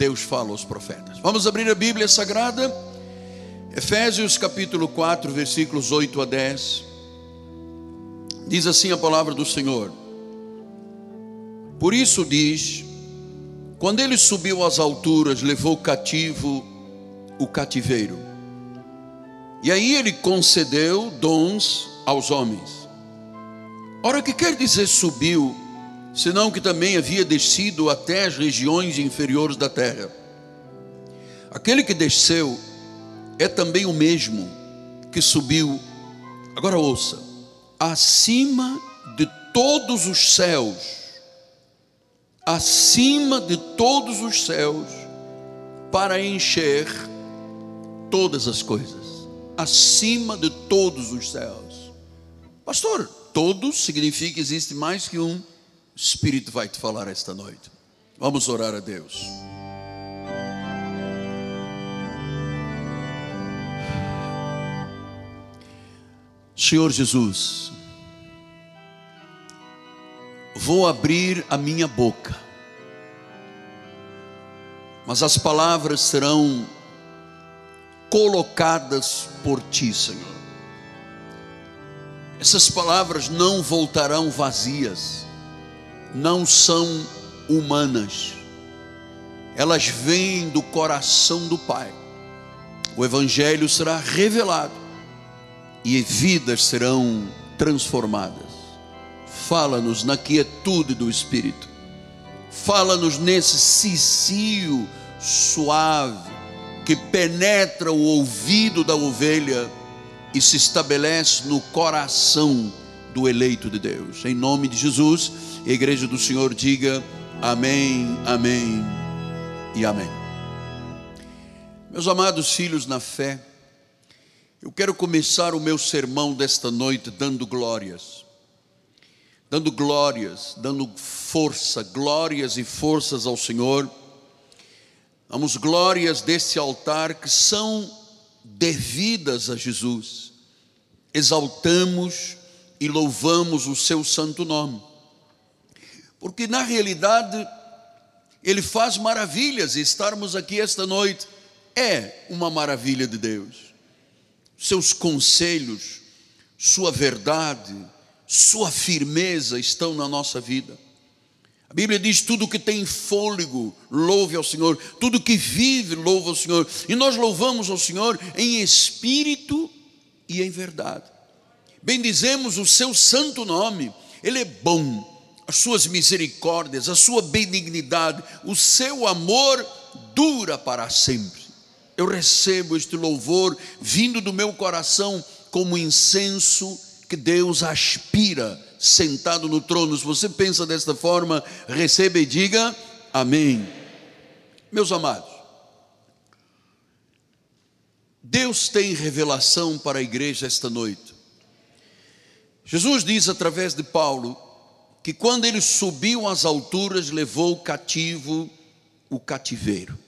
Deus fala aos profetas. Vamos abrir a Bíblia Sagrada, Efésios capítulo 4, versículos 8 a 10. Diz assim a palavra do Senhor: Por isso diz, quando ele subiu às alturas, levou cativo o cativeiro. E aí ele concedeu dons aos homens. Ora, o que quer dizer subiu, senão que também havia descido até as regiões inferiores da terra? Aquele que desceu é também o mesmo que subiu, agora ouça, acima de todos os céus acima de todos os céus, para encher todas as coisas, acima de todos os céus. Pastor, todos significa que existe mais que um. O Espírito vai te falar esta noite. Vamos orar a Deus. Senhor Jesus, vou abrir a minha boca, mas as palavras serão colocadas por ti, Senhor. Essas palavras não voltarão vazias, não são humanas, elas vêm do coração do Pai. O Evangelho será revelado e vidas serão transformadas. Fala-nos na quietude do Espírito. Fala-nos nesse cicio suave que penetra o ouvido da ovelha e se estabelece no coração do eleito de Deus. Em nome de Jesus, a igreja do Senhor diga amém, amém e amém. Meus amados filhos na fé, eu quero começar o meu sermão desta noite dando glórias dando glórias, dando força, glórias e forças ao Senhor. Damos glórias desse altar que são devidas a Jesus. Exaltamos e louvamos o seu santo nome. Porque na realidade ele faz maravilhas e estarmos aqui esta noite é uma maravilha de Deus. Seus conselhos, sua verdade, sua firmeza estão na nossa vida. A Bíblia diz: tudo que tem fôlego, louve ao Senhor, tudo que vive, louve ao Senhor. E nós louvamos ao Senhor em espírito e em verdade. Bendizemos o seu santo nome, Ele é bom, as suas misericórdias, a sua benignidade, o seu amor dura para sempre. Eu recebo este louvor vindo do meu coração como incenso que Deus aspira sentado no trono. Se você pensa desta forma, receba e diga amém. Meus amados, Deus tem revelação para a igreja esta noite. Jesus diz através de Paulo que quando ele subiu às alturas, levou cativo o cativeiro.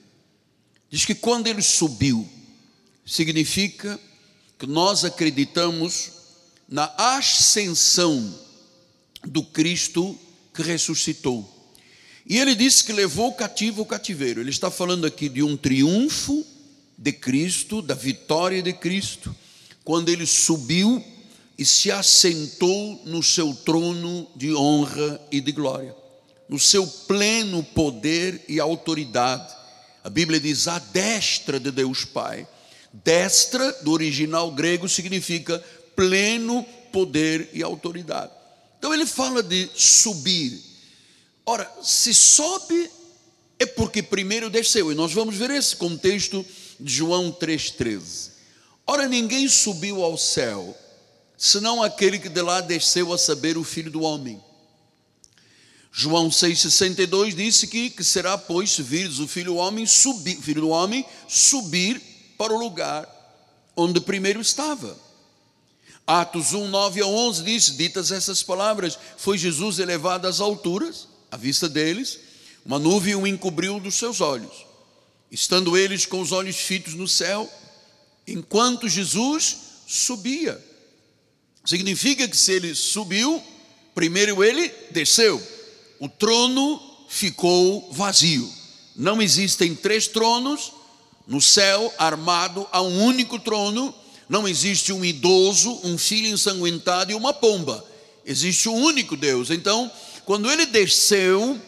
Diz que quando ele subiu, significa que nós acreditamos na ascensão do Cristo que ressuscitou. E ele disse que levou o cativo o cativeiro. Ele está falando aqui de um triunfo de Cristo, da vitória de Cristo, quando ele subiu e se assentou no seu trono de honra e de glória, no seu pleno poder e autoridade. A Bíblia diz a destra de Deus Pai. Destra, do original grego, significa pleno poder e autoridade. Então ele fala de subir. Ora, se sobe é porque primeiro desceu, e nós vamos ver esse contexto de João 3,13. Ora, ninguém subiu ao céu, senão aquele que de lá desceu a saber o Filho do Homem. João 6,62 disse que, que será, pois, se vires o Filho do Homem subir, Filho do Homem subir para o lugar onde primeiro estava. Atos 1, 9 a 11 diz: Ditas essas palavras, foi Jesus elevado às alturas, à vista deles, uma nuvem o encobriu dos seus olhos. Estando eles com os olhos fitos no céu, enquanto Jesus subia. Significa que se ele subiu, primeiro ele desceu, o trono ficou vazio. não existem três tronos, no céu armado há um único trono, não existe um idoso, um filho ensanguentado e uma pomba. Existe um único Deus. Então, quando ele desceu,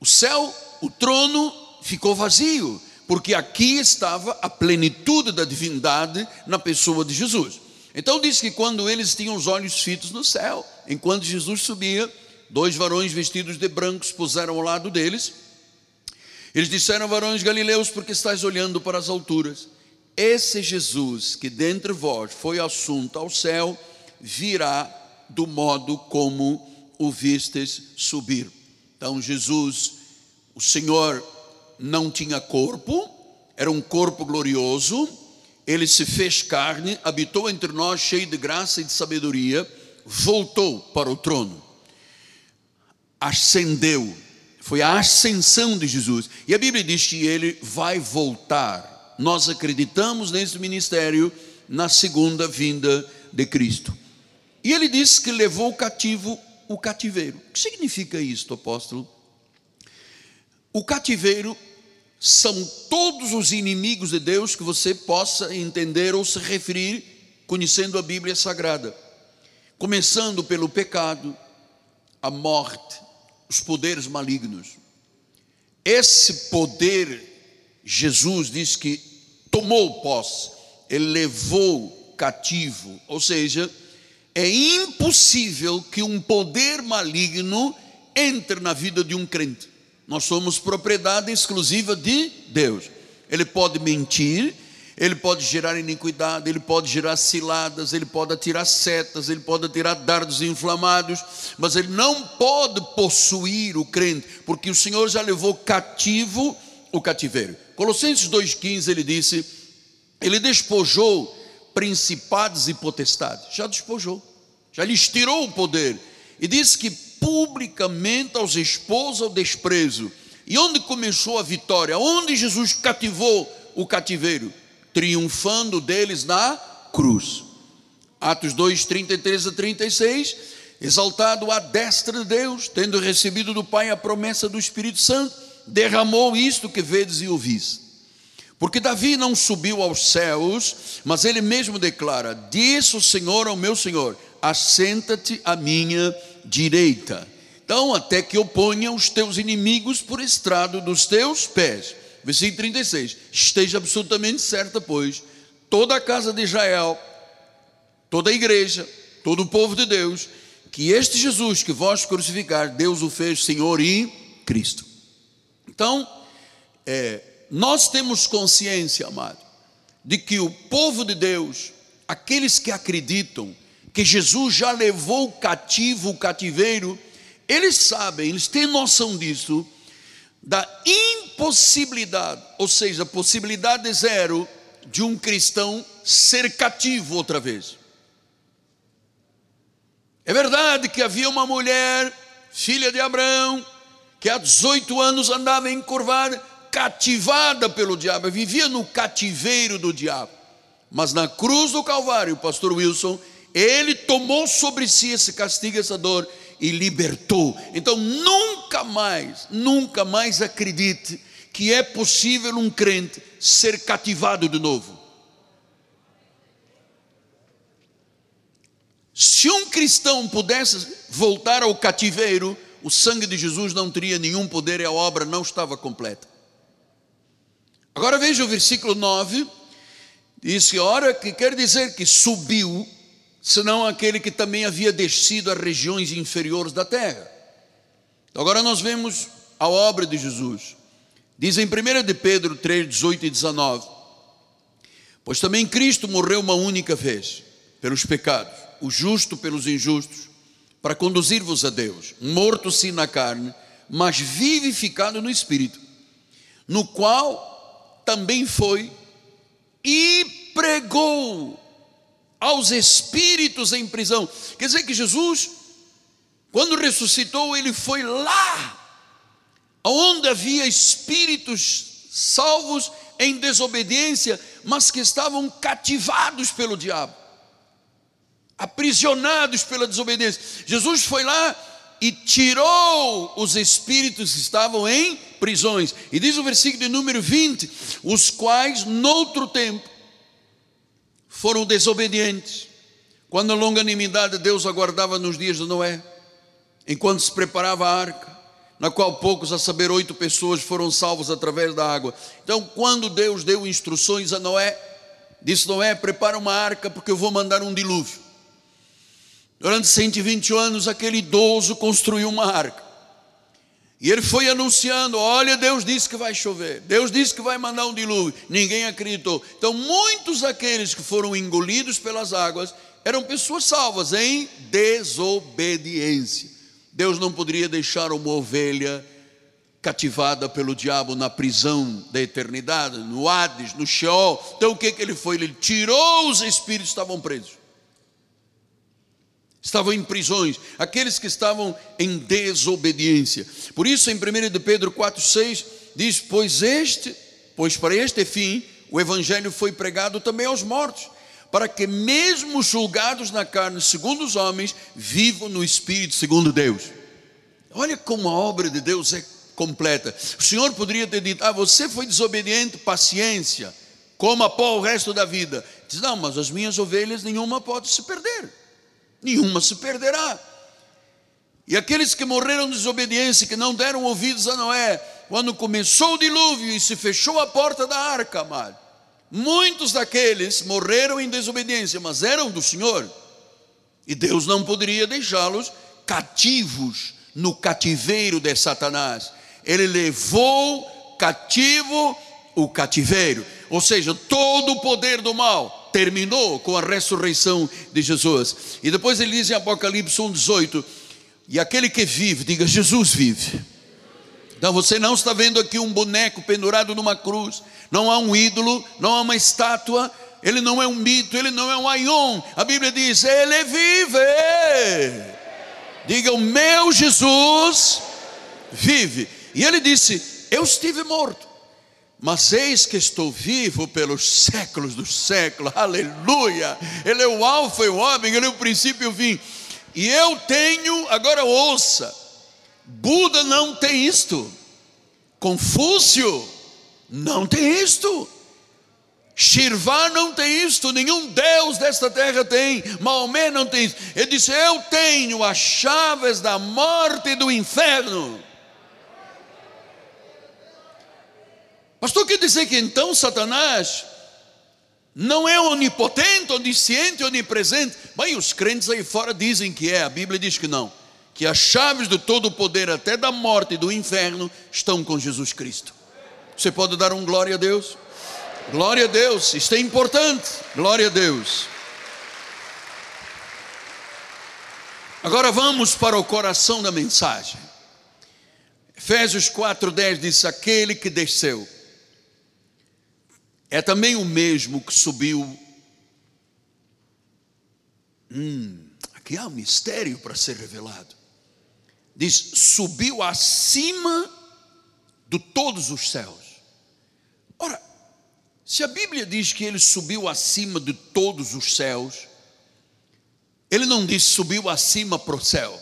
o céu, o trono ficou vazio, porque aqui estava a plenitude da divindade na pessoa de Jesus. Então diz que quando eles tinham os olhos fitos no céu, enquanto Jesus subia, dois varões vestidos de branco se puseram ao lado deles. Eles disseram, varões galileus, porque estáis olhando para as alturas? Esse Jesus que dentre vós foi assunto ao céu, virá do modo como o vistes subir. Então Jesus, o Senhor não tinha corpo, era um corpo glorioso, ele se fez carne, habitou entre nós, cheio de graça e de sabedoria, voltou para o trono, ascendeu, foi a ascensão de Jesus, e a Bíblia diz que ele vai voltar. Nós acreditamos nesse ministério na segunda vinda de Cristo. E ele disse que levou o cativo o cativeiro. O que significa isto, apóstolo? O cativeiro são todos os inimigos de Deus que você possa entender ou se referir conhecendo a Bíblia Sagrada. Começando pelo pecado, a morte, os poderes malignos. Esse poder, Jesus diz que tomou posse, ele levou cativo, ou seja, é impossível que um poder maligno entre na vida de um crente. Nós somos propriedade exclusiva de Deus. Ele pode mentir, ele pode gerar iniquidade, ele pode gerar ciladas, ele pode atirar setas, ele pode atirar dardos inflamados, mas ele não pode possuir o crente, porque o Senhor já levou cativo o cativeiro. Colossenses 2,15 ele disse: Ele despojou principados e potestades, já despojou, já lhes tirou o poder, e disse que publicamente aos expôs ao desprezo. E onde começou a vitória? Onde Jesus cativou o cativeiro? Triunfando deles na cruz. Atos 2, 33 a 36. Exaltado à destra de Deus, tendo recebido do Pai a promessa do Espírito Santo, derramou isto que vedes e ouvis. Porque Davi não subiu aos céus, mas ele mesmo declara: Disse o Senhor ao meu Senhor: Assenta-te à minha direita. Então, até que eu ponha os teus inimigos por estrado dos teus pés. Versículo 36. Esteja absolutamente certa, pois, toda a casa de Israel, toda a igreja, todo o povo de Deus, que este Jesus que vós crucificar, Deus o fez Senhor e Cristo. Então, é, nós temos consciência, amado, de que o povo de Deus, aqueles que acreditam, que Jesus já levou cativo o cativeiro, eles sabem, eles têm noção disso, da impossibilidade, ou seja, possibilidade zero de um cristão ser cativo outra vez. É verdade que havia uma mulher, filha de Abraão, que há 18 anos andava encurvada, cativada pelo diabo, vivia no cativeiro do diabo. Mas na cruz do Calvário, o pastor Wilson, ele tomou sobre si esse castigo, essa dor e libertou. Então nunca mais, nunca mais acredite que é possível um crente ser cativado de novo. Se um cristão pudesse voltar ao cativeiro, o sangue de Jesus não teria nenhum poder e a obra não estava completa. Agora veja o versículo 9, diz que hora que quer dizer que subiu senão aquele que também havia descido às regiões inferiores da terra. Agora nós vemos a obra de Jesus. Diz em 1 de Pedro 3, 18 e 19: Pois também Cristo morreu uma única vez pelos pecados, o justo pelos injustos, para conduzir-vos a Deus, morto sim na carne, mas vivificado no espírito, no qual também foi e pregou aos espíritos em prisão. Quer dizer que Jesus, quando ressuscitou, ele foi lá, onde havia espíritos salvos em desobediência, mas que estavam cativados pelo diabo, aprisionados pela desobediência. Jesus foi lá e tirou os espíritos que estavam em prisões. E diz o versículo de número 20: os quais, noutro tempo, foram desobedientes, quando a longanimidade de Deus aguardava nos dias de Noé, enquanto se preparava a arca, na qual poucos, a saber, oito pessoas foram salvos através da água. Então, quando Deus deu instruções a Noé, disse: Noé, prepara uma arca, porque eu vou mandar um dilúvio. Durante 120 anos, aquele idoso construiu uma arca. E ele foi anunciando: Olha, Deus disse que vai chover, Deus disse que vai mandar um dilúvio. Ninguém acreditou. Então, muitos daqueles que foram engolidos pelas águas eram pessoas salvas em desobediência. Deus não poderia deixar uma ovelha cativada pelo diabo na prisão da eternidade, no Hades, no Sheol. Então, o que, que ele foi? Ele tirou os espíritos que estavam presos estavam em prisões, aqueles que estavam em desobediência. Por isso, em 1 de Pedro 4,6 diz: Pois este, pois para este fim, o Evangelho foi pregado também aos mortos, para que, mesmo julgados na carne, segundo os homens, vivam no Espírito, segundo Deus. Olha como a obra de Deus é completa. O Senhor poderia ter dito: Ah, você foi desobediente, paciência, coma pó o resto da vida. Diz: Não, mas as minhas ovelhas, nenhuma pode se perder nenhuma se perderá. E aqueles que morreram de desobediência, que não deram ouvidos a Noé, quando começou o dilúvio e se fechou a porta da arca, amado, muitos daqueles morreram em desobediência, mas eram do Senhor, e Deus não poderia deixá-los cativos no cativeiro de Satanás. Ele levou cativo o cativeiro, ou seja, todo o poder do mal terminou com a ressurreição de Jesus. E depois ele diz em Apocalipse 1,18: E aquele que vive, diga: Jesus vive. Então você não está vendo aqui um boneco pendurado numa cruz, não há um ídolo, não há uma estátua, ele não é um mito, ele não é um aion. A Bíblia diz: Ele vive. Diga: O meu Jesus vive. E ele disse: Eu estive morto mas eis que estou vivo pelos séculos dos séculos, aleluia. Ele é o Alfa e o Ômega, ele é o princípio e o fim. E eu tenho, agora ouça, Buda não tem isto, Confúcio não tem isto, Shirvá não tem isto, nenhum Deus desta terra tem, Maomé não tem isto. Ele disse: Eu tenho as chaves da morte e do inferno. Pastor, quer dizer que então Satanás não é onipotente, onisciente, onipresente? Bem, os crentes aí fora dizem que é, a Bíblia diz que não. Que as chaves de todo o poder, até da morte e do inferno, estão com Jesus Cristo. Você pode dar um glória a Deus? Glória a Deus, isto é importante. Glória a Deus. Agora vamos para o coração da mensagem. Efésios 4,10 diz: Aquele que desceu é também o mesmo que subiu. Hum, aqui há um mistério para ser revelado. Diz: subiu acima de todos os céus. Ora, se a Bíblia diz que ele subiu acima de todos os céus, ele não diz subiu acima para o céu,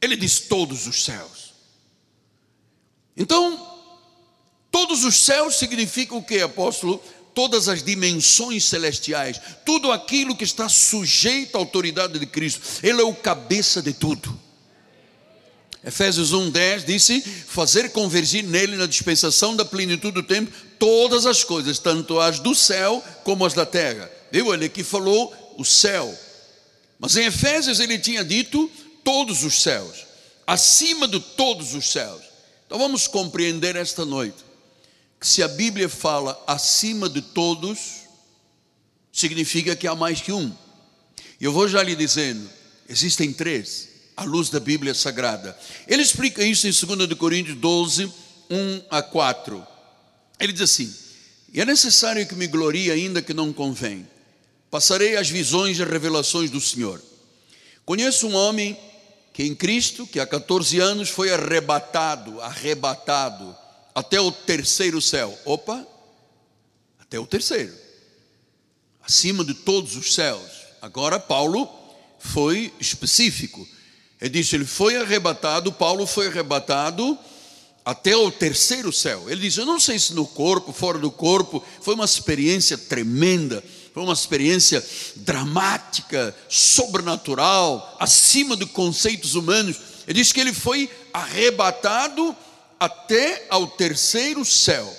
ele diz todos os céus. Então, Todos os céus significam o que, apóstolo? Todas as dimensões celestiais, tudo aquilo que está sujeito à autoridade de Cristo, Ele é o cabeça de tudo. Efésios 1,10 disse: fazer convergir nele na dispensação da plenitude do tempo todas as coisas, tanto as do céu como as da terra. Viu? Ele aqui falou o céu, mas em Efésios ele tinha dito todos os céus, acima de todos os céus. Então vamos compreender esta noite se a Bíblia fala acima de todos, significa que há mais que um. Eu vou já lhe dizendo, existem três, à luz da Bíblia Sagrada. Ele explica isso em 2 Coríntios 12, 1 a 4. Ele diz assim: E é necessário que me glorie, ainda que não convém. Passarei as visões e revelações do Senhor. Conheço um homem que em Cristo, que há 14 anos foi arrebatado, arrebatado até o terceiro céu. Opa, até o terceiro, acima de todos os céus. Agora, Paulo foi específico. Ele disse: ele foi arrebatado, Paulo foi arrebatado até o terceiro céu. Ele diz: Eu não sei se no corpo, fora do corpo, foi uma experiência tremenda, foi uma experiência dramática, sobrenatural, acima de conceitos humanos. Ele diz que ele foi arrebatado até ao terceiro céu.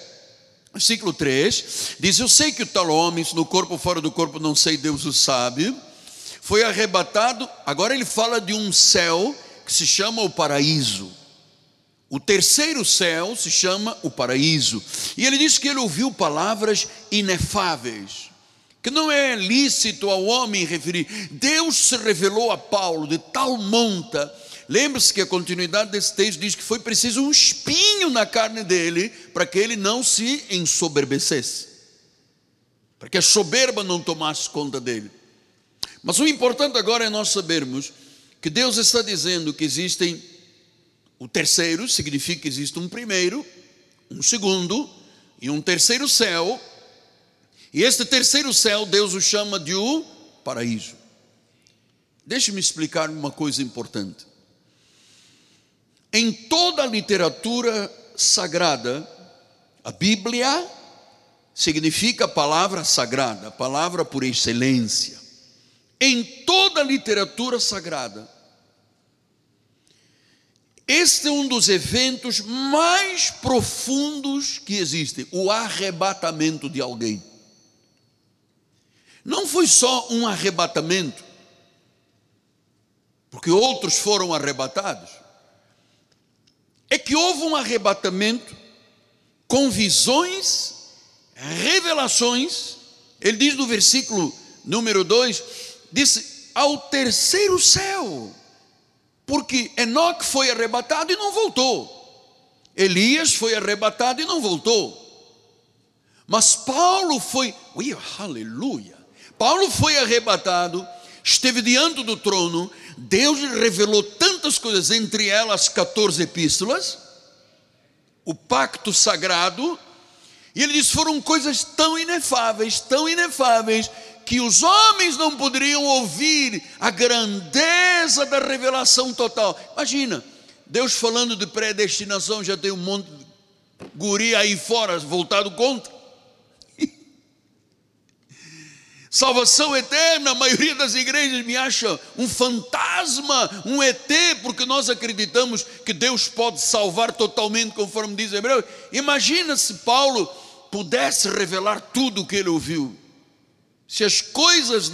Versículo 3 diz: Eu sei que o tal homem, no corpo, fora do corpo, não sei, Deus o sabe. Foi arrebatado, agora ele fala de um céu que se chama o paraíso. O terceiro céu se chama o paraíso. E ele diz que ele ouviu palavras inefáveis, que não é lícito ao homem referir. Deus se revelou a Paulo de tal monta. Lembre-se que a continuidade desse texto diz que foi preciso um espinho na carne dele para que ele não se ensoberbecesse, para que a soberba não tomasse conta dele. Mas o importante agora é nós sabermos que Deus está dizendo que existem o terceiro significa que existe um primeiro, um segundo e um terceiro céu. E este terceiro céu, Deus o chama de o paraíso. Deixe-me explicar uma coisa importante. Em toda a literatura sagrada, a Bíblia significa palavra sagrada, palavra por excelência. Em toda a literatura sagrada, este é um dos eventos mais profundos que existem o arrebatamento de alguém. Não foi só um arrebatamento, porque outros foram arrebatados. É que houve um arrebatamento com visões, revelações. Ele diz no versículo número 2: disse ao terceiro céu. Porque Enoque foi arrebatado e não voltou. Elias foi arrebatado e não voltou. Mas Paulo foi, ui, aleluia. Paulo foi arrebatado, esteve diante do trono, Deus revelou tantas coisas, entre elas 14 epístolas, o pacto sagrado, e ele diz: foram coisas tão inefáveis, tão inefáveis, que os homens não poderiam ouvir a grandeza da revelação total. Imagina, Deus falando de predestinação, já tem um monte de guri aí fora voltado contra. Salvação eterna, a maioria das igrejas me acha um fantasma, um ET, porque nós acreditamos que Deus pode salvar totalmente, conforme diz Hebreu. Imagina se Paulo pudesse revelar tudo o que ele ouviu se as coisas,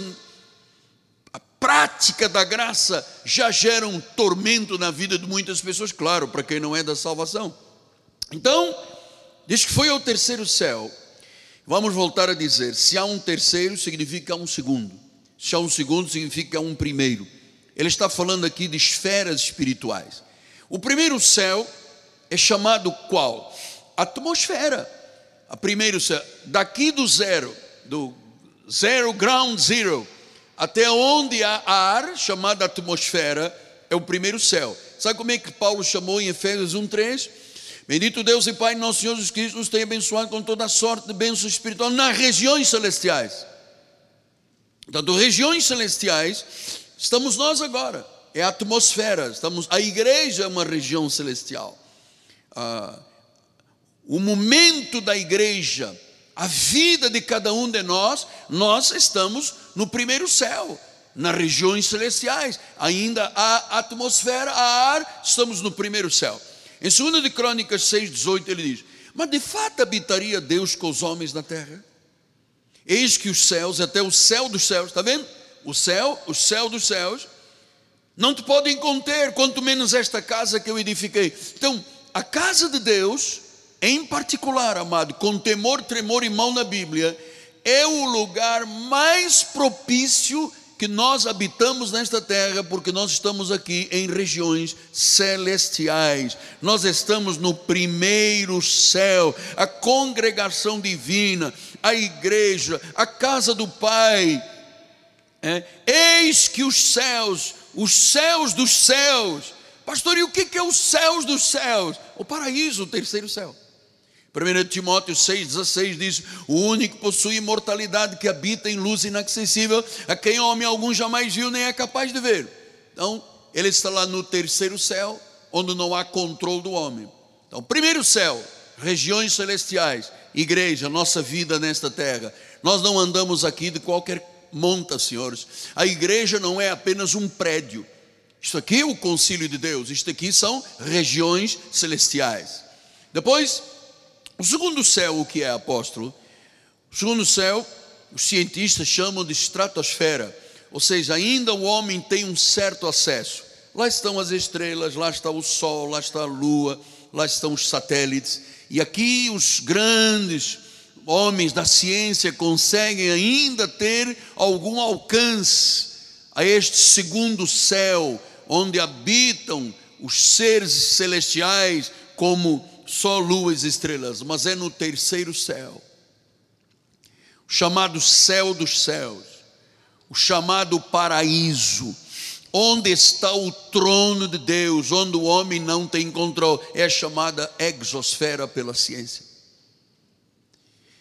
a prática da graça já geram tormento na vida de muitas pessoas, claro, para quem não é da salvação. Então, diz que foi ao terceiro céu. Vamos voltar a dizer: se há um terceiro, significa um segundo. Se há um segundo, significa um primeiro. Ele está falando aqui de esferas espirituais. O primeiro céu é chamado qual? Atmosfera. A primeiro céu, daqui do zero, do zero, ground zero, até onde há ar, chamada atmosfera, é o primeiro céu. Sabe como é que Paulo chamou em Efésios 1,3? Bendito Deus e Pai, nosso Senhor Jesus Cristo, nos tem abençoado com toda sorte de bênçãos espirituais nas regiões celestiais. Portanto, regiões celestiais, estamos nós agora, é a atmosfera, estamos, a igreja é uma região celestial. Ah, o momento da igreja a vida de cada um de nós, nós estamos no primeiro céu, nas regiões celestiais. Ainda há atmosfera, há ar, estamos no primeiro céu. Em 2 de Crônicas 6,18 ele diz: Mas de fato habitaria Deus com os homens na terra? Eis que os céus, até o céu dos céus, está vendo? O céu, o céu dos céus, não te podem conter, quanto menos esta casa que eu edifiquei. Então, a casa de Deus em particular, amado, com temor, tremor e mão na Bíblia, é o lugar mais propício que nós habitamos nesta terra, porque nós estamos aqui em regiões celestiais. Nós estamos no primeiro céu, a congregação divina, a igreja, a casa do Pai. É, eis que os céus, os céus dos céus, pastor, e o que é os céus dos céus? O paraíso, o terceiro céu. 1 Timóteo 6,16 diz: O único possui imortalidade, que habita em luz inacessível, a quem homem algum jamais viu nem é capaz de ver. Então, ele está lá no terceiro céu, onde não há controle do homem. Então, primeiro céu, regiões celestiais, igreja, nossa vida nesta terra. Nós não andamos aqui de qualquer monta, senhores. A igreja não é apenas um prédio. Isto aqui é o concílio de Deus, isto aqui são regiões celestiais. Depois, o segundo céu, o que é apóstolo? O segundo céu, os cientistas chamam de estratosfera, ou seja, ainda o homem tem um certo acesso. Lá estão as estrelas, lá está o sol, lá está a lua, lá estão os satélites, e aqui os grandes homens da ciência conseguem ainda ter algum alcance a este segundo céu, onde habitam os seres celestiais como só luas e estrelas, mas é no terceiro céu, o chamado céu dos céus, o chamado paraíso, onde está o trono de Deus, onde o homem não tem controle, é chamada exosfera pela ciência.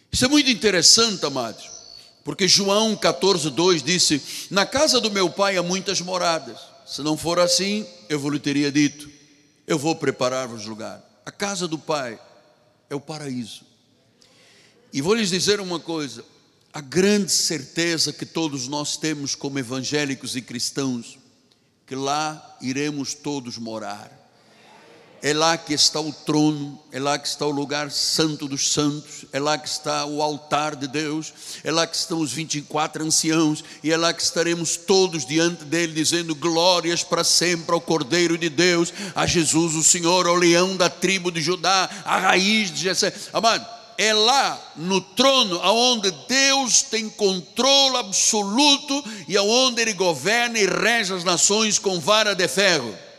Isso é muito interessante, amados, porque João 14, 2 disse: Na casa do meu pai há muitas moradas. Se não for assim, eu lhe teria dito: Eu vou preparar-vos lugar. A casa do pai é o paraíso. E vou lhes dizer uma coisa: a grande certeza que todos nós temos como evangélicos e cristãos, que lá iremos todos morar é lá que está o trono, é lá que está o lugar santo dos santos, é lá que está o altar de Deus, é lá que estão os 24 anciãos, e é lá que estaremos todos diante dele, dizendo glórias para sempre ao Cordeiro de Deus, a Jesus, o Senhor, ao leão da tribo de Judá, a raiz de Jessé. Amado, é lá no trono aonde Deus tem controle absoluto e aonde ele governa e rege as nações com vara de ferro.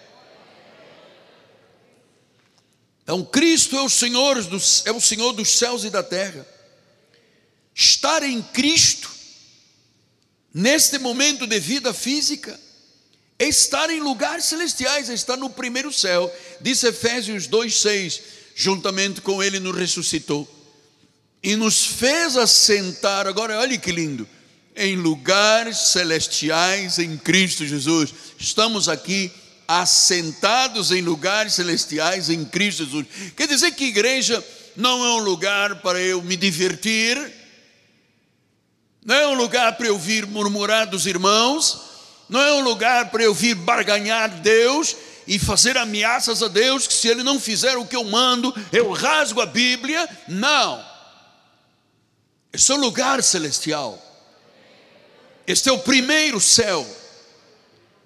Então Cristo é o Senhor dos, é o Senhor dos céus e da terra. Estar em Cristo neste momento de vida física é estar em lugares celestiais, é estar no primeiro céu. Diz Efésios 2:6, juntamente com ele nos ressuscitou e nos fez assentar, agora olhe que lindo, em lugares celestiais em Cristo Jesus. Estamos aqui assentados em lugares celestiais em Cristo Jesus. Quer dizer que igreja não é um lugar para eu me divertir, não é um lugar para eu vir murmurar dos irmãos, não é um lugar para eu vir barganhar Deus e fazer ameaças a Deus que se Ele não fizer o que eu mando, eu rasgo a Bíblia. Não. Esse é o lugar celestial. Este é o primeiro céu.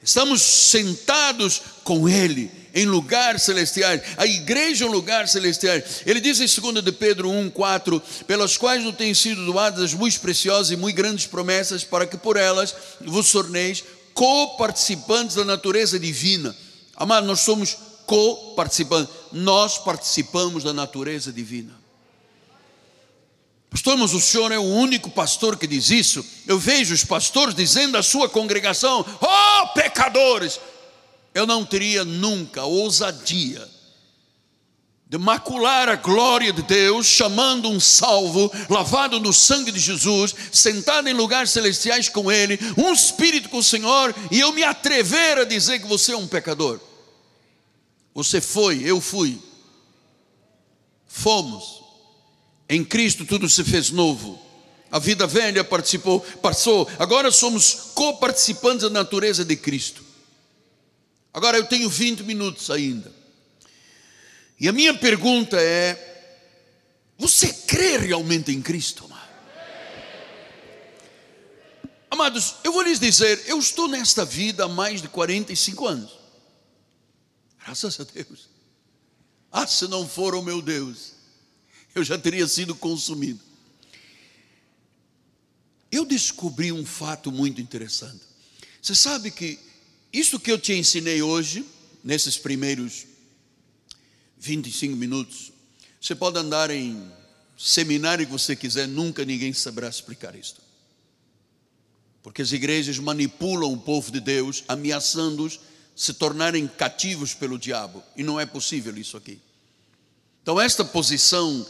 Estamos sentados com Ele em lugares celestiais. A igreja é um lugar celestial. Ele diz em 2 de Pedro 1, 4: pelas quais não têm sido doadas as muito preciosas e muito grandes promessas, para que por elas vos torneis co-participantes da natureza divina. Amado, nós somos co-participantes, nós participamos da natureza divina. Pastor, mas o senhor é o único pastor que diz isso. Eu vejo os pastores dizendo à sua congregação: Oh, pecadores! Eu não teria nunca ousadia de macular a glória de Deus, chamando um salvo, lavado no sangue de Jesus, sentado em lugares celestiais com Ele, um espírito com o Senhor, e eu me atrever a dizer que você é um pecador. Você foi, eu fui. Fomos. Em Cristo tudo se fez novo. A vida velha participou, passou. Agora somos co-participantes da natureza de Cristo. Agora eu tenho 20 minutos ainda. E a minha pergunta é: você crê realmente em Cristo, amado? Amados, eu vou lhes dizer, eu estou nesta vida há mais de 45 anos. Graças a Deus. Ah, se não for o meu Deus eu já teria sido consumido. Eu descobri um fato muito interessante. Você sabe que isso que eu te ensinei hoje, nesses primeiros 25 minutos, você pode andar em seminário que você quiser, nunca ninguém saberá explicar isto. Porque as igrejas manipulam o povo de Deus, ameaçando-os se tornarem cativos pelo diabo, e não é possível isso aqui. Então, esta posição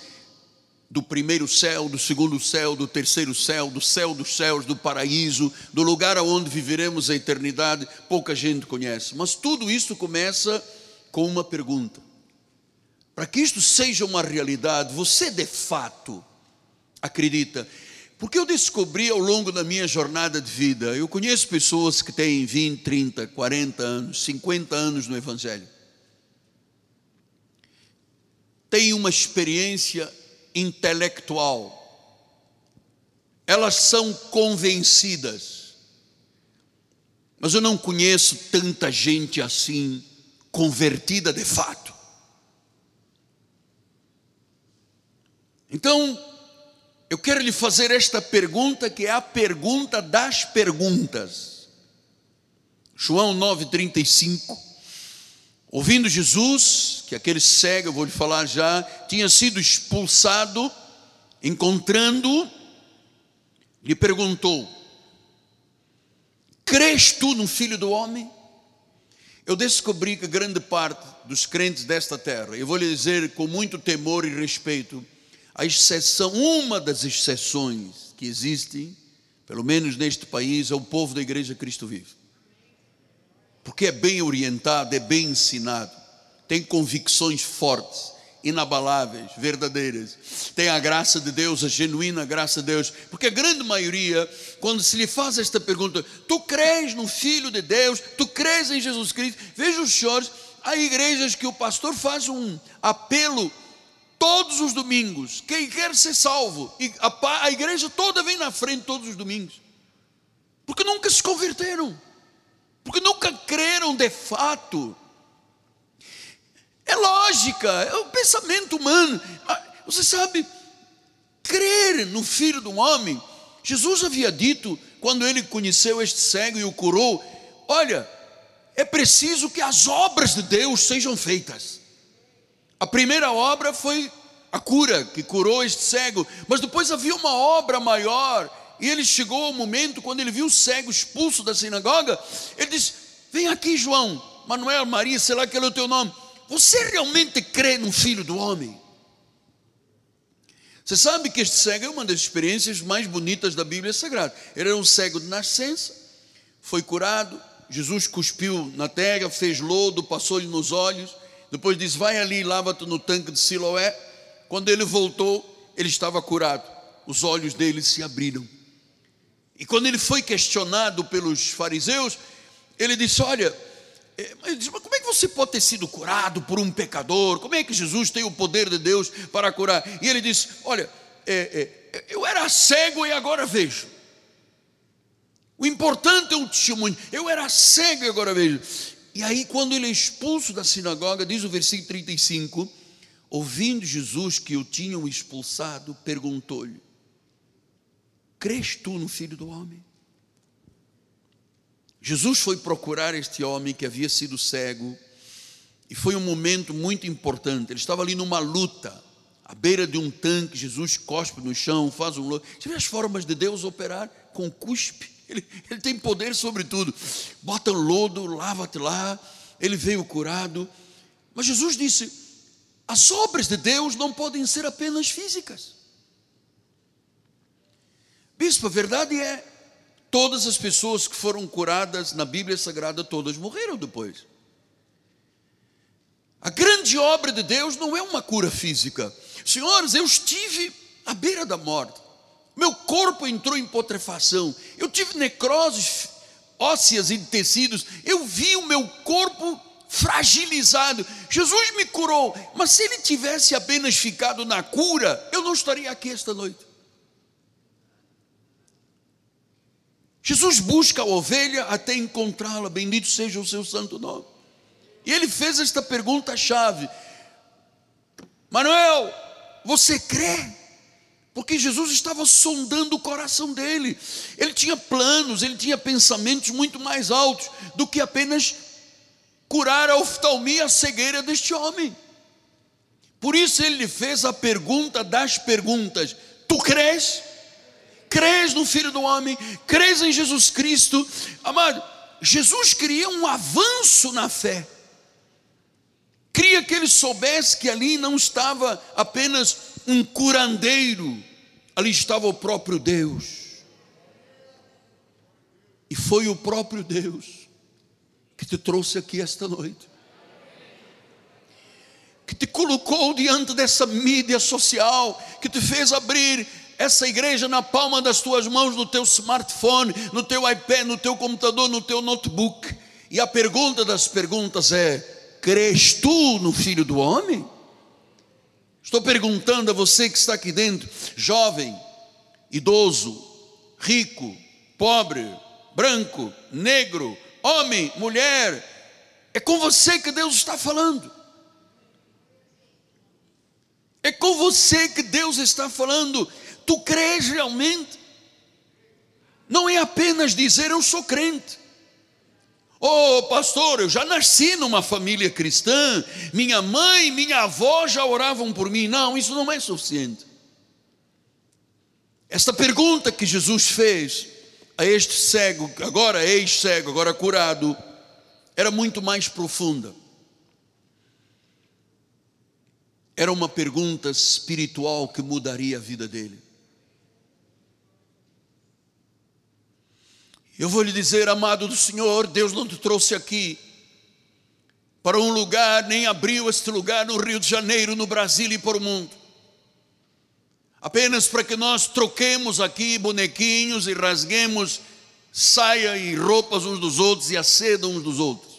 do primeiro céu, do segundo céu, do terceiro céu, do céu dos céus, do paraíso, do lugar aonde viveremos a eternidade, pouca gente conhece. Mas tudo isso começa com uma pergunta: para que isto seja uma realidade, você de fato acredita. Porque eu descobri ao longo da minha jornada de vida, eu conheço pessoas que têm 20, 30, 40 anos, 50 anos no Evangelho. Têm uma experiência intelectual. Elas são convencidas. Mas eu não conheço tanta gente assim, convertida de fato. Então, eu quero lhe fazer esta pergunta, que é a pergunta das perguntas. João 9,35. Ouvindo Jesus, que aquele cego, eu vou lhe falar já, tinha sido expulsado, encontrando, lhe perguntou: Crês tu no Filho do Homem? Eu descobri que grande parte dos crentes desta terra, eu vou lhe dizer com muito temor e respeito, a exceção, uma das exceções que existem, pelo menos neste país, é o povo da Igreja Cristo Vive. Porque é bem orientado, é bem ensinado, tem convicções fortes, inabaláveis, verdadeiras. Tem a graça de Deus, a genuína graça de Deus. Porque a grande maioria, quando se lhe faz esta pergunta, tu crês no Filho de Deus, tu crês em Jesus Cristo? Veja os senhores, há igrejas que o pastor faz um apelo todos os domingos. Quem quer ser salvo, e a, a igreja toda vem na frente todos os domingos, porque nunca se converteram, porque nunca creram de fato. É lógica, é o pensamento humano. Ah, você sabe, crer no Filho do Homem, Jesus havia dito, quando ele conheceu este cego e o curou: olha, é preciso que as obras de Deus sejam feitas. A primeira obra foi a cura, que curou este cego, mas depois havia uma obra maior, e ele chegou ao momento, quando ele viu o cego expulso da sinagoga, ele disse: Vem aqui, João, Manuel, Maria, sei lá que é o teu nome, você realmente crê no Filho do Homem? Você sabe que este cego é uma das experiências mais bonitas da Bíblia Sagrada. Ele era um cego de nascença, foi curado, Jesus cuspiu na terra, fez lodo, passou-lhe nos olhos, depois diz: Vai ali, lava-te no tanque de Siloé. Quando ele voltou, ele estava curado, os olhos dele se abriram. E quando ele foi questionado pelos fariseus, ele disse: Olha, disse, mas como é que você pode ter sido curado por um pecador? Como é que Jesus tem o poder de Deus para curar? E ele disse: Olha, é, é, eu era cego e agora vejo. O importante é o testemunho. Eu era cego e agora vejo. E aí, quando ele é expulso da sinagoga, diz o versículo 35, ouvindo Jesus que o tinham expulsado, perguntou-lhe: Crês tu no filho do homem? Jesus foi procurar este homem que havia sido cego, e foi um momento muito importante. Ele estava ali numa luta, à beira de um tanque. Jesus cospe no chão, faz um lodo. Você vê as formas de Deus operar com cuspe? Ele, ele tem poder sobre tudo. Bota lodo, lava-te lá. Ele veio curado. Mas Jesus disse: as obras de Deus não podem ser apenas físicas. Bispo, a verdade é, todas as pessoas que foram curadas na Bíblia Sagrada, todas morreram depois. A grande obra de Deus não é uma cura física. Senhores, eu estive à beira da morte. Meu corpo entrou em putrefação. Eu tive necroses ósseas e tecidos. Eu vi o meu corpo fragilizado. Jesus me curou, mas se ele tivesse apenas ficado na cura, eu não estaria aqui esta noite. Jesus busca a ovelha até encontrá-la, bendito seja o seu santo nome. E ele fez esta pergunta-chave: Manuel, você crê? porque Jesus estava sondando o coração dele. Ele tinha planos, ele tinha pensamentos muito mais altos do que apenas curar a oftalmia, a cegueira deste homem. Por isso ele lhe fez a pergunta das perguntas: Tu crês? Crês no Filho do Homem? Crês em Jesus Cristo? Amado, Jesus queria um avanço na fé. Queria que ele soubesse que ali não estava apenas um curandeiro, ali estava o próprio Deus. E foi o próprio Deus que te trouxe aqui esta noite. que te colocou diante dessa mídia social, que te fez abrir essa igreja na palma das tuas mãos, no teu smartphone, no teu iPad, no teu computador, no teu notebook. E a pergunta das perguntas é: crês tu no Filho do Homem? Estou perguntando a você que está aqui dentro, jovem, idoso, rico, pobre, branco, negro, homem, mulher, é com você que Deus está falando. É com você que Deus está falando. Tu crês realmente? Não é apenas dizer eu sou crente. Oh, pastor, eu já nasci numa família cristã, minha mãe, minha avó já oravam por mim. Não, isso não é suficiente. Esta pergunta que Jesus fez a este cego, agora ex-cego, agora curado, era muito mais profunda. Era uma pergunta espiritual que mudaria a vida dele. Eu vou lhe dizer, amado do Senhor, Deus não te trouxe aqui para um lugar, nem abriu este lugar no Rio de Janeiro, no Brasil e o mundo. Apenas para que nós troquemos aqui bonequinhos e rasguemos saia e roupas uns dos outros e a seda uns dos outros.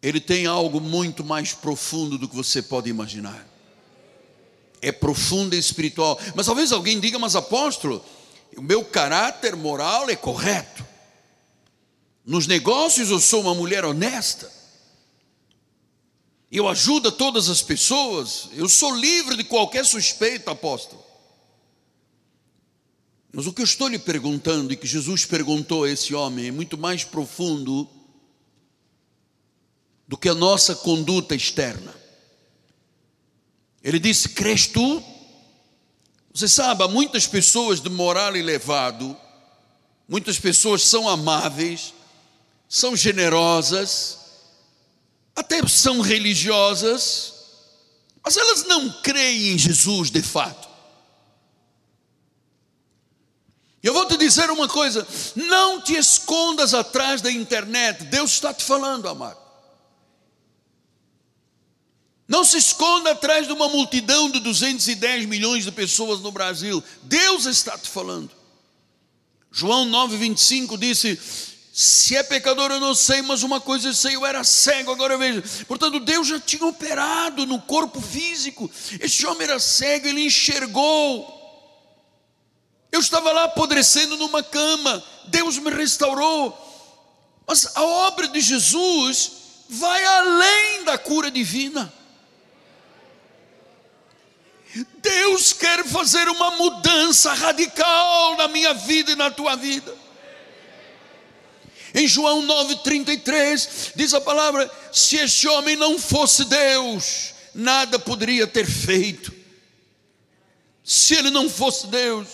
Ele tem algo muito mais profundo do que você pode imaginar. É profundo e espiritual. Mas talvez alguém diga, mas apóstolo, o meu caráter moral é correto. Nos negócios eu sou uma mulher honesta. Eu ajudo todas as pessoas. Eu sou livre de qualquer suspeita, apóstolo. Mas o que eu estou lhe perguntando e que Jesus perguntou a esse homem é muito mais profundo do que a nossa conduta externa. Ele disse: Crês tu? Você sabe, há muitas pessoas de moral elevado, muitas pessoas são amáveis, são generosas, até são religiosas, mas elas não creem em Jesus de fato. Eu vou te dizer uma coisa: não te escondas atrás da internet, Deus está te falando, amado. Não se esconda atrás de uma multidão de 210 milhões de pessoas no Brasil, Deus está te falando. João 9,25 disse: Se é pecador, eu não sei, mas uma coisa eu sei, eu era cego, agora eu vejo. Portanto, Deus já tinha operado no corpo físico. Este homem era cego, ele enxergou. Eu estava lá apodrecendo numa cama, Deus me restaurou. Mas a obra de Jesus vai além da cura divina. Deus quer fazer uma mudança radical na minha vida e na tua vida. Em João 9,33 diz a palavra: se este homem não fosse Deus, nada poderia ter feito. Se ele não fosse Deus,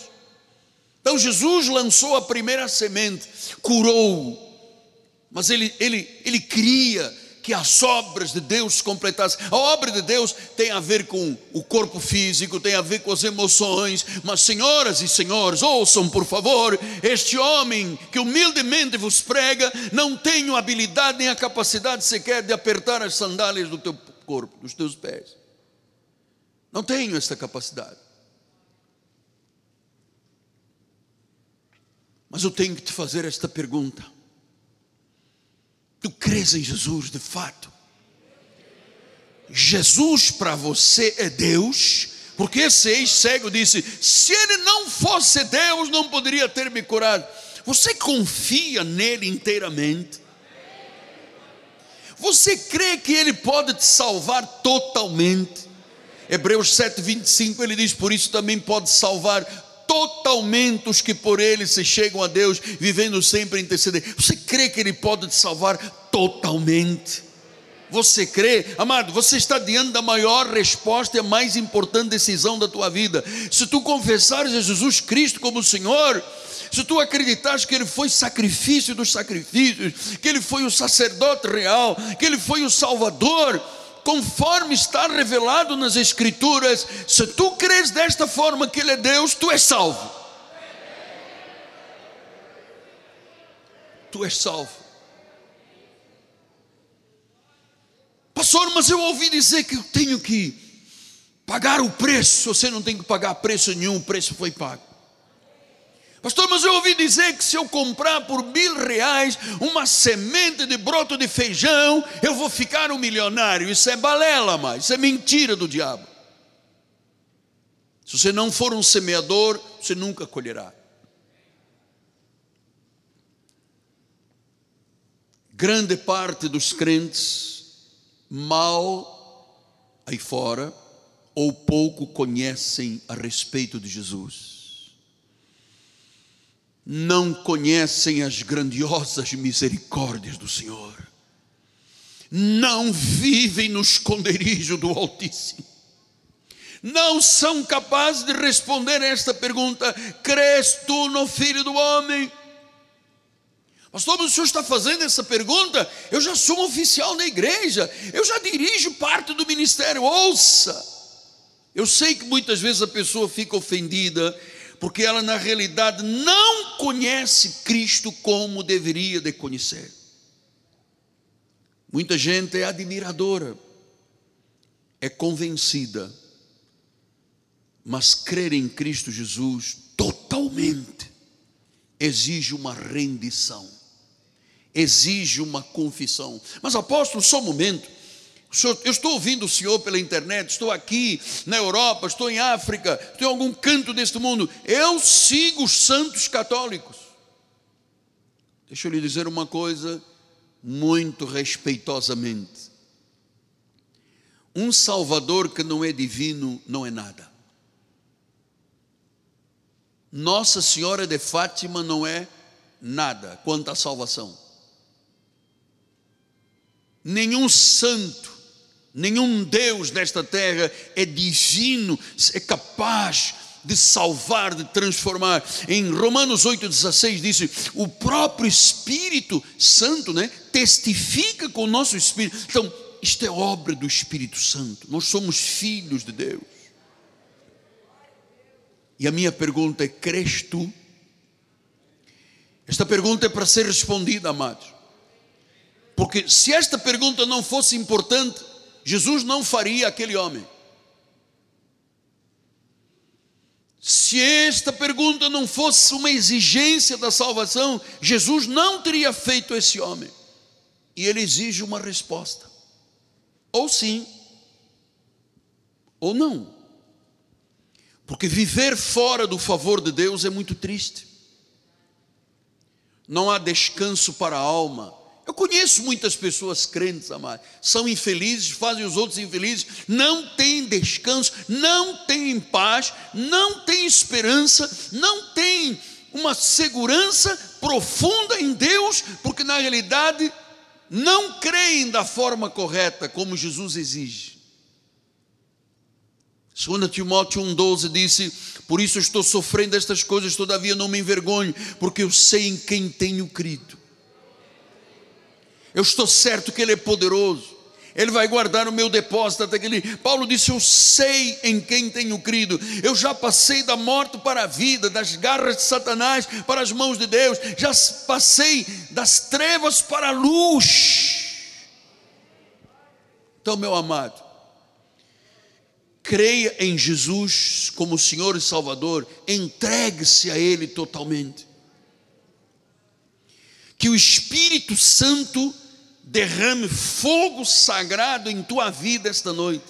então Jesus lançou a primeira semente, curou, mas ele, ele, ele queria que as obras de Deus completassem. A obra de Deus tem a ver com o corpo físico, tem a ver com as emoções, mas senhoras e senhores, ouçam por favor, este homem que humildemente vos prega, não a habilidade nem a capacidade sequer de apertar as sandálias do teu corpo, dos teus pés. Não tenho esta capacidade. Mas eu tenho que te fazer esta pergunta: Tu crês em Jesus de fato? Jesus para você é Deus? Porque esse ex-cego disse: se ele não fosse Deus, não poderia ter me curado. Você confia nele inteiramente? Você crê que ele pode te salvar totalmente? Hebreus 7:25 ele diz: por isso também pode salvar totalmente os que por ele se chegam a Deus, vivendo sempre interceder. Você crê que ele pode te salvar totalmente? Você crê, amado, você está diante da maior resposta e a mais importante decisão da tua vida. Se tu confessares a Jesus Cristo como Senhor, se tu acreditares que Ele foi sacrifício dos sacrifícios, que Ele foi o sacerdote real, que Ele foi o Salvador, conforme está revelado nas Escrituras, se tu creres desta forma que Ele é Deus, tu és salvo. Tu és salvo. Pastor, mas eu ouvi dizer que eu tenho que pagar o preço. Você não tem que pagar preço nenhum, o preço foi pago. Pastor, mas eu ouvi dizer que se eu comprar por mil reais uma semente de broto de feijão, eu vou ficar um milionário. Isso é balela, mas isso é mentira do diabo. Se você não for um semeador, você nunca colherá. Grande parte dos crentes mal aí fora ou pouco conhecem a respeito de Jesus não conhecem as grandiosas misericórdias do Senhor, não vivem no esconderijo do Altíssimo, não são capazes de responder esta pergunta: crês tu no Filho do Homem? Pastor, mas o senhor está fazendo essa pergunta? Eu já sou um oficial na igreja, eu já dirijo parte do ministério. Ouça, eu sei que muitas vezes a pessoa fica ofendida porque ela na realidade não conhece Cristo como deveria de conhecer. Muita gente é admiradora, é convencida, mas crer em Cristo Jesus totalmente exige uma rendição, exige uma confissão. Mas apóstolo, só um momento eu estou ouvindo o Senhor pela internet, estou aqui na Europa, estou em África, estou em algum canto deste mundo. Eu sigo os santos católicos. Deixa eu lhe dizer uma coisa muito respeitosamente. Um Salvador que não é divino não é nada. Nossa Senhora de Fátima não é nada quanto à salvação. Nenhum santo Nenhum Deus nesta terra é divino, é capaz de salvar, de transformar. Em Romanos 8,16 diz: o próprio Espírito Santo né, testifica com o nosso espírito. Então, isto é obra do Espírito Santo. Nós somos filhos de Deus. E a minha pergunta é: crês tu? Esta pergunta é para ser respondida, amados. Porque se esta pergunta não fosse importante, Jesus não faria aquele homem. Se esta pergunta não fosse uma exigência da salvação, Jesus não teria feito esse homem. E ele exige uma resposta: ou sim, ou não. Porque viver fora do favor de Deus é muito triste. Não há descanso para a alma, eu conheço muitas pessoas crentes, amados, são infelizes, fazem os outros infelizes, não têm descanso, não têm paz, não têm esperança, não têm uma segurança profunda em Deus, porque na realidade não creem da forma correta como Jesus exige. 2 Timóteo 1,12 disse: Por isso estou sofrendo estas coisas, todavia não me envergonho, porque eu sei em quem tenho crido eu estou certo que Ele é poderoso. Ele vai guardar o meu depósito até que ele. Paulo disse: Eu sei em quem tenho crido. Eu já passei da morte para a vida, das garras de Satanás para as mãos de Deus. Já passei das trevas para a luz. Então, meu amado, creia em Jesus como Senhor e Salvador. Entregue-se a Ele totalmente. Que o Espírito Santo derrame fogo sagrado em tua vida esta noite.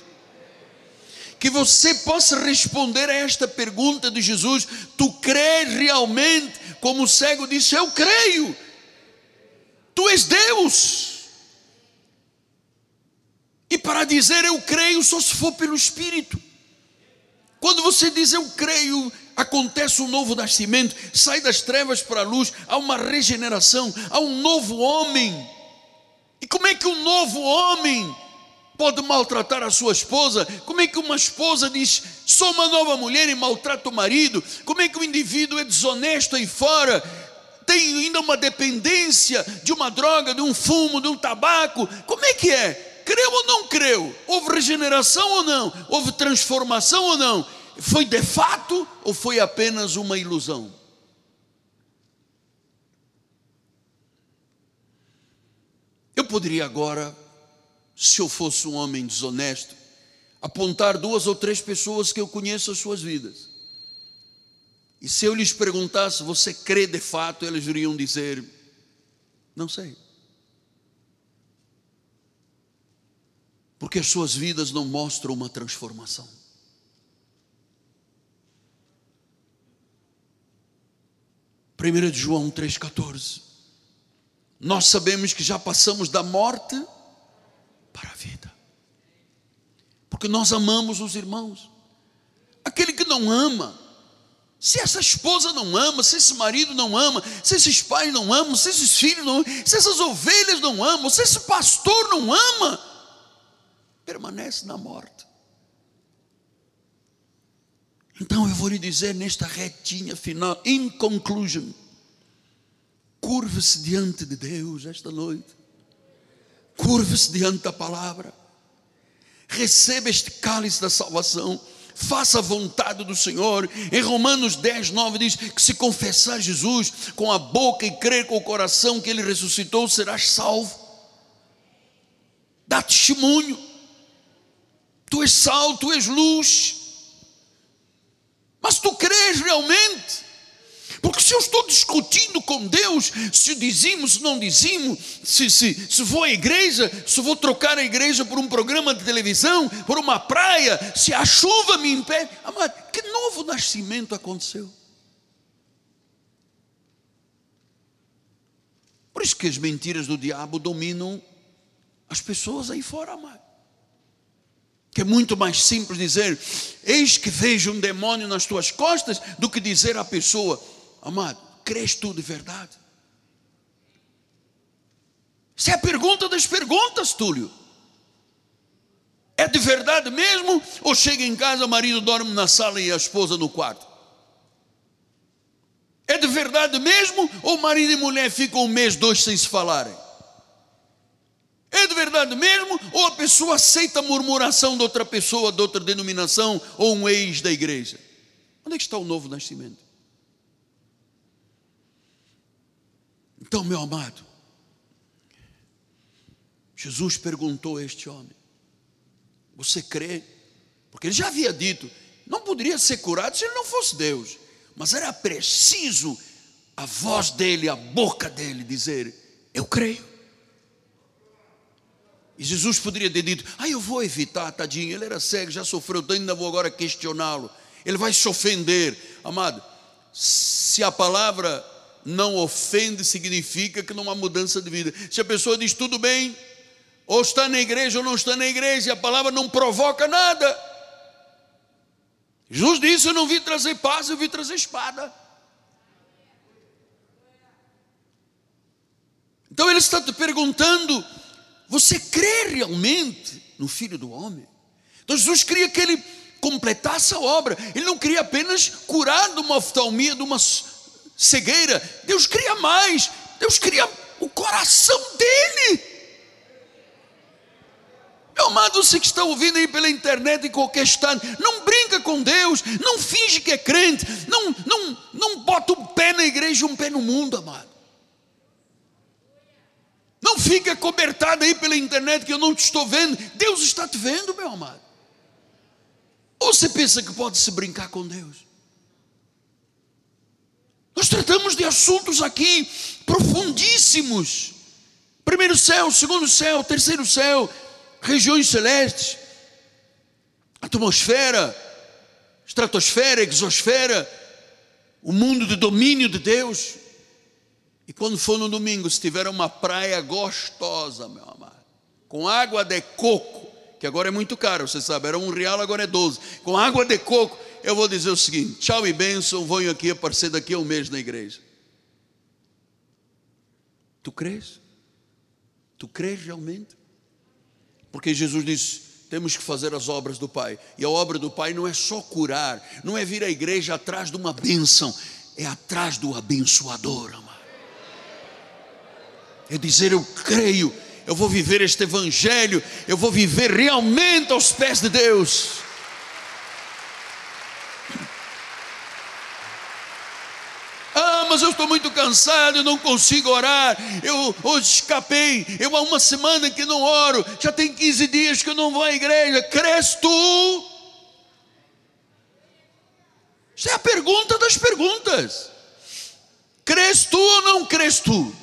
Que você possa responder a esta pergunta de Jesus: Tu crês realmente? Como o cego disse: Eu creio. Tu és Deus. E para dizer eu creio, só se for pelo Espírito. Quando você diz eu creio, acontece um novo nascimento, sai das trevas para a luz, há uma regeneração, há um novo homem. E como é que um novo homem pode maltratar a sua esposa? Como é que uma esposa diz, sou uma nova mulher e maltrata o marido? Como é que o indivíduo é desonesto aí fora? Tem ainda uma dependência de uma droga, de um fumo, de um tabaco? Como é que é? Creu ou não creu? Houve regeneração ou não? Houve transformação ou não? Foi de fato ou foi apenas uma ilusão? Eu poderia agora se eu fosse um homem desonesto, apontar duas ou três pessoas que eu conheço as suas vidas. E se eu lhes perguntasse, você crê de fato, eles iriam dizer, não sei. Porque as suas vidas não mostram uma transformação. Primeira de João 3,14. Nós sabemos que já passamos da morte para a vida. Porque nós amamos os irmãos. Aquele que não ama, se essa esposa não ama, se esse marido não ama, se esses pais não amam, se esses filhos não amam, se essas ovelhas não amam, se esse pastor não ama, permanece na morte. Então eu vou lhe dizer nesta retinha final, in conclusion, curve-se diante de Deus esta noite, curve-se diante da palavra, receba este cálice da salvação, faça a vontade do Senhor. Em Romanos 10, 9 diz que se confessar Jesus com a boca e crer com o coração que Ele ressuscitou, serás salvo. Dá testemunho. Tu és sal, tu és luz. Mas tu crês realmente? Porque se eu estou discutindo com Deus, se dizimos, se não dizimos, se, se, se vou à igreja, se vou trocar a igreja por um programa de televisão, por uma praia, se a chuva me impede, amado, que novo nascimento aconteceu? Por isso que as mentiras do diabo dominam as pessoas aí fora, amado que é muito mais simples dizer, eis que vejo um demônio nas tuas costas, do que dizer à pessoa, amado, crês tu de verdade? Essa é a pergunta das perguntas, Túlio. É de verdade mesmo? Ou chega em casa, o marido dorme na sala e a esposa no quarto? É de verdade mesmo? Ou marido e mulher ficam um mês, dois sem se falarem? É de verdade mesmo? Ou a pessoa aceita a murmuração de outra pessoa, de outra denominação, ou um ex da igreja? Onde é que está o novo nascimento? Então, meu amado, Jesus perguntou a este homem: Você crê? Porque ele já havia dito, não poderia ser curado se ele não fosse Deus, mas era preciso a voz dele, a boca dele dizer: Eu creio. E Jesus poderia ter dito: Ah, eu vou evitar, tadinho, ele era cego, já sofreu tanto, ainda vou agora questioná-lo. Ele vai se ofender. Amado, se a palavra não ofende, significa que não há mudança de vida. Se a pessoa diz tudo bem, ou está na igreja ou não está na igreja, a palavra não provoca nada. Jesus disse: Eu não vim trazer paz, eu vim trazer espada. Então ele está te perguntando você crê realmente no Filho do Homem? Então Jesus queria que ele completasse a obra. Ele não queria apenas curar de uma oftalmia, de uma cegueira. Deus queria mais. Deus queria o coração dele. Meu amado, você que está ouvindo aí pela internet em qualquer estado, não brinca com Deus, não finge que é crente, não, não, não bota um pé na igreja e um pé no mundo, amado. Não fica cobertado aí pela internet que eu não te estou vendo. Deus está te vendo, meu amado. Ou você pensa que pode se brincar com Deus? Nós tratamos de assuntos aqui profundíssimos. Primeiro céu, segundo céu, terceiro céu, regiões celestes, atmosfera, estratosfera, exosfera, o mundo de domínio de Deus. E quando for no domingo, se tiver uma praia gostosa, meu amado, com água de coco, que agora é muito caro, você sabe, era um real, agora é doze. Com água de coco, eu vou dizer o seguinte: tchau e bênção, venho aqui aparecer daqui a um mês na igreja. Tu crês? Tu crês realmente? Porque Jesus disse: temos que fazer as obras do Pai. E a obra do Pai não é só curar, não é vir à igreja atrás de uma bênção, é atrás do abençoador, amado é dizer: Eu creio, eu vou viver este Evangelho, eu vou viver realmente aos pés de Deus. Mas eu estou muito cansado, eu não consigo orar. Eu hoje escapei, eu há uma semana que não oro, já tem 15 dias que eu não vou à igreja. Crês tu? Essa é a pergunta das perguntas. Crês tu ou não crês tu?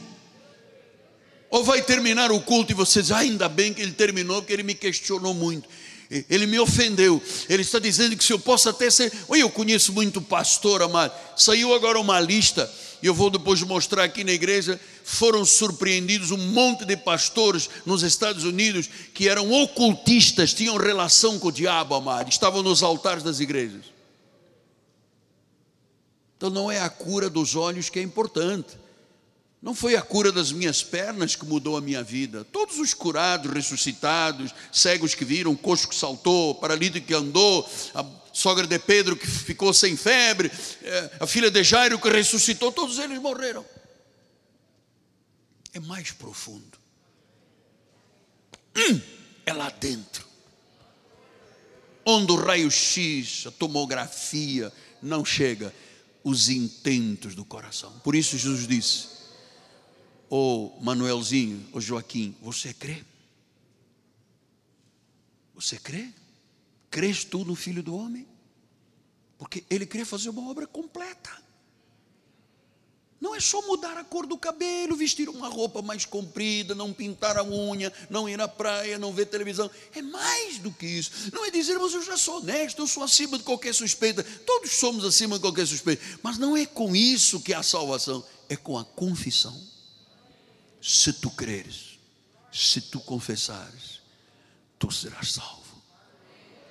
Ou vai terminar o culto e você diz, ah, ainda bem que ele terminou, porque ele me questionou muito. Ele me ofendeu. Ele está dizendo que se eu posso até ser. Oi, eu conheço muito pastor, amado. Saiu agora uma lista, e eu vou depois mostrar aqui na igreja. Foram surpreendidos um monte de pastores nos Estados Unidos que eram ocultistas, tinham relação com o diabo, amado. Estavam nos altares das igrejas. Então não é a cura dos olhos que é importante. Não foi a cura das minhas pernas que mudou a minha vida. Todos os curados, ressuscitados, cegos que viram, coxo que saltou, paralítico que andou, a sogra de Pedro que ficou sem febre, é, a filha de Jairo que ressuscitou, todos eles morreram. É mais profundo. Hum, é lá dentro. Onde o raio-x, a tomografia não chega, os intentos do coração. Por isso Jesus disse: Oh, Manuelzinho, oh, Joaquim, você crê? Você crê? Crês tu no Filho do Homem? Porque ele queria fazer uma obra completa. Não é só mudar a cor do cabelo, vestir uma roupa mais comprida, não pintar a unha, não ir à praia, não ver televisão. É mais do que isso. Não é dizer, mas eu já sou honesto, eu sou acima de qualquer suspeita. Todos somos acima de qualquer suspeita. Mas não é com isso que há salvação, é com a confissão se tu creres, se tu confessares, tu serás salvo.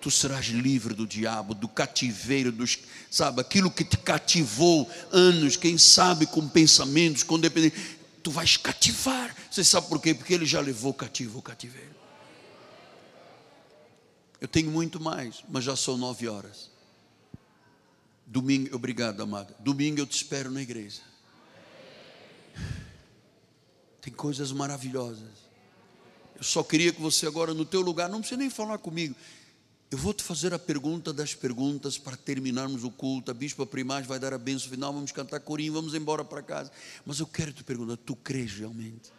Tu serás livre do diabo, do cativeiro, dos, sabe, aquilo que te cativou anos, quem sabe com pensamentos, com dependência, tu vais cativar. Você sabe por quê? Porque ele já levou cativo o cativeiro. Eu tenho muito mais, mas já são nove horas. Domingo, obrigado, amada. Domingo eu te espero na igreja. Tem coisas maravilhosas. Eu só queria que você agora no teu lugar, não precisa nem falar comigo. Eu vou te fazer a pergunta das perguntas para terminarmos o culto. A bispa primaz vai dar a benção final, vamos cantar corinho, vamos embora para casa. Mas eu quero te perguntar, tu crês realmente?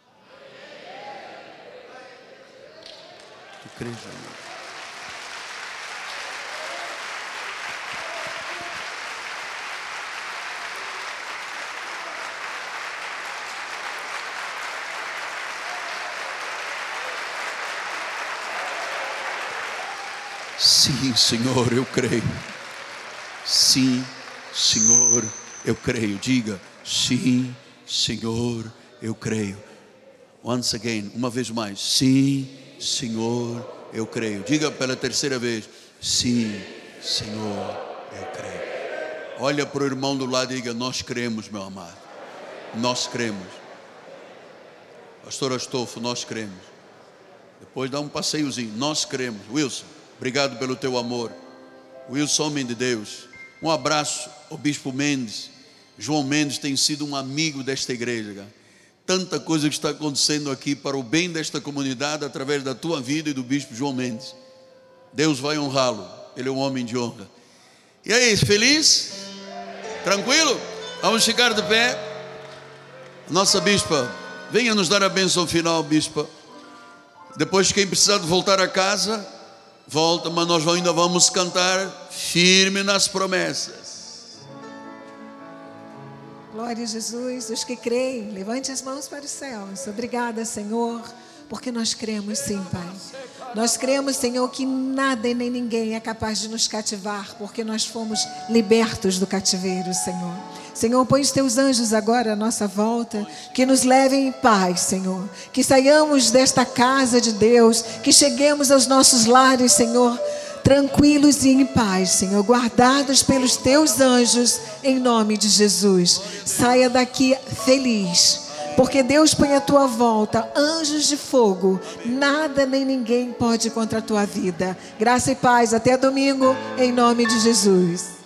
Tu crês realmente? Sim, Senhor, eu creio. Sim, Senhor, eu creio. Diga, sim, Senhor, eu creio. Once again, uma vez mais. Sim, Senhor, eu creio. Diga pela terceira vez. Sim, Senhor, eu creio. Olha para o irmão do lado e diga: Nós cremos, meu amado. Nós cremos. Pastor Astolfo, nós cremos. Depois dá um passeiozinho. Nós cremos. Wilson. Obrigado pelo teu amor. Wilson, homem de Deus. Um abraço ao Bispo Mendes. João Mendes tem sido um amigo desta igreja. Cara. Tanta coisa que está acontecendo aqui para o bem desta comunidade através da tua vida e do Bispo João Mendes. Deus vai honrá-lo. Ele é um homem de honra. E aí, feliz? Tranquilo? Vamos ficar de pé. Nossa bispa, venha nos dar a bênção final, bispa. Depois, quem precisar de voltar a casa, volta, mas nós ainda vamos cantar firme nas promessas. Glória a Jesus, os que creem, levante as mãos para os céus. Obrigada, Senhor, porque nós cremos sim, Pai. Nós cremos, Senhor, que nada e nem ninguém é capaz de nos cativar, porque nós fomos libertos do cativeiro, Senhor. Senhor, põe os teus anjos agora à nossa volta, que nos levem em paz, Senhor. Que saiamos desta casa de Deus, que cheguemos aos nossos lares, Senhor, tranquilos e em paz, Senhor, guardados pelos teus anjos, em nome de Jesus. Saia daqui feliz. Porque Deus põe à tua volta anjos de fogo, nada nem ninguém pode contra a tua vida. Graça e paz, até domingo, em nome de Jesus.